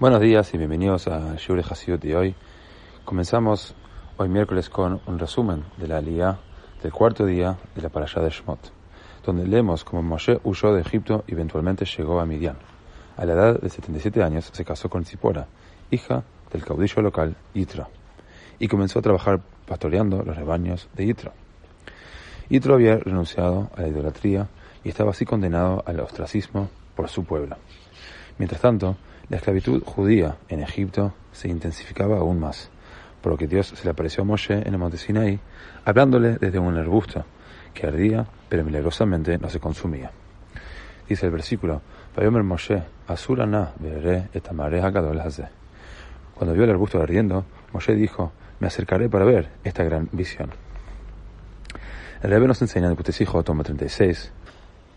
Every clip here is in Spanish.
Buenos días y bienvenidos a Shure Hasidut de hoy. Comenzamos hoy miércoles con un resumen de la Aliyah del cuarto día de la Parashá de Shmot, donde leemos cómo Moshe huyó de Egipto y eventualmente llegó a Midian. A la edad de 77 años se casó con Zipora, hija del caudillo local Yitro, y comenzó a trabajar pastoreando los rebaños de Yitro. Yitro había renunciado a la idolatría y estaba así condenado al ostracismo por su pueblo. Mientras tanto, la esclavitud judía en Egipto se intensificaba aún más, por lo que Dios se le apareció a Moshe en el monte Sinaí, hablándole desde un arbusto que ardía, pero milagrosamente no se consumía. Dice el versículo, Cuando vio el arbusto ardiendo, Moshe dijo, me acercaré para ver esta gran visión. El Rebbe nos enseña en el toma 36,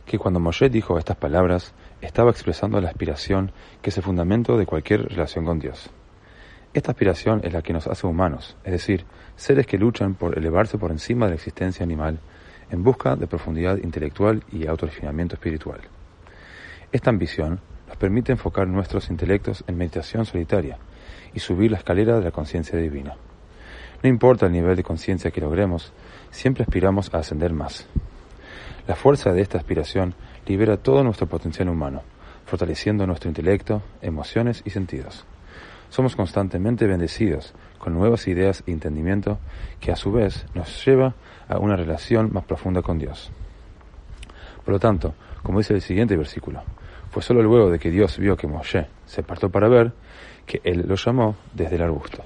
que cuando Moshe dijo estas palabras, estaba expresando la aspiración que es el fundamento de cualquier relación con Dios. Esta aspiración es la que nos hace humanos, es decir, seres que luchan por elevarse por encima de la existencia animal en busca de profundidad intelectual y autorrefinamiento espiritual. Esta ambición nos permite enfocar nuestros intelectos en meditación solitaria y subir la escalera de la conciencia divina. No importa el nivel de conciencia que logremos, siempre aspiramos a ascender más. La fuerza de esta aspiración libera todo nuestro potencial humano, fortaleciendo nuestro intelecto, emociones y sentidos. Somos constantemente bendecidos con nuevas ideas y entendimiento que a su vez nos lleva a una relación más profunda con Dios. Por lo tanto, como dice el siguiente versículo, fue solo luego de que Dios vio que Moshe se apartó para ver que él lo llamó desde el arbusto.